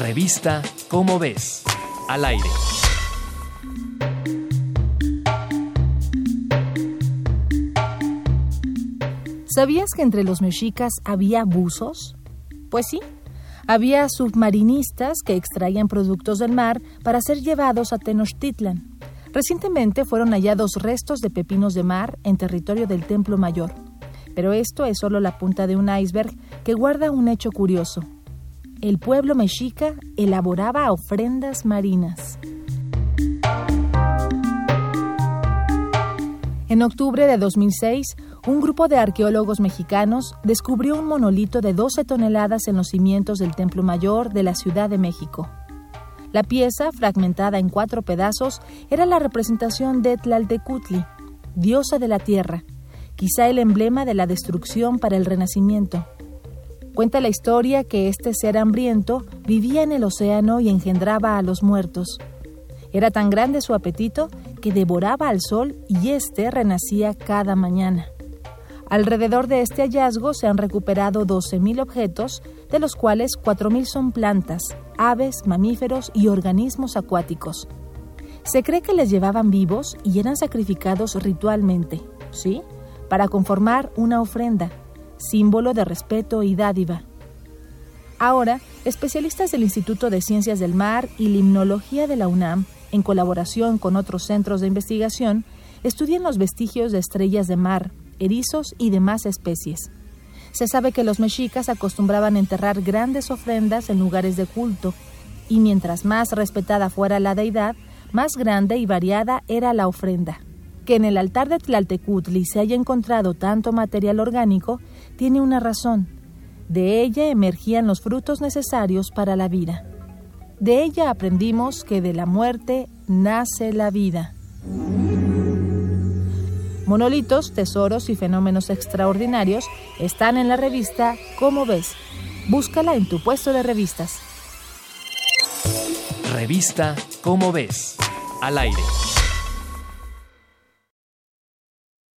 Revista Cómo ves, al aire. ¿Sabías que entre los mexicas había buzos? Pues sí, había submarinistas que extraían productos del mar para ser llevados a Tenochtitlan. Recientemente fueron hallados restos de pepinos de mar en territorio del Templo Mayor. Pero esto es solo la punta de un iceberg que guarda un hecho curioso. El pueblo mexica elaboraba ofrendas marinas. En octubre de 2006, un grupo de arqueólogos mexicanos descubrió un monolito de 12 toneladas en los cimientos del Templo Mayor de la Ciudad de México. La pieza, fragmentada en cuatro pedazos, era la representación de Tlaltecutli, diosa de la tierra, quizá el emblema de la destrucción para el renacimiento. Cuenta la historia que este ser hambriento vivía en el océano y engendraba a los muertos. Era tan grande su apetito que devoraba al sol y éste renacía cada mañana. Alrededor de este hallazgo se han recuperado 12.000 objetos, de los cuales 4.000 son plantas, aves, mamíferos y organismos acuáticos. Se cree que les llevaban vivos y eran sacrificados ritualmente, ¿sí? Para conformar una ofrenda, símbolo de respeto y dádiva. Ahora, especialistas del Instituto de Ciencias del Mar y Limnología de la UNAM, en colaboración con otros centros de investigación, estudian los vestigios de estrellas de mar, erizos y demás especies. Se sabe que los mexicas acostumbraban enterrar grandes ofrendas en lugares de culto, y mientras más respetada fuera la deidad, más grande y variada era la ofrenda. Que en el altar de Tlaltecutli se haya encontrado tanto material orgánico tiene una razón. De ella emergían los frutos necesarios para la vida. De ella aprendimos que de la muerte nace la vida. Monolitos, tesoros y fenómenos extraordinarios están en la revista Cómo ves. Búscala en tu puesto de revistas. Revista Cómo ves, al aire.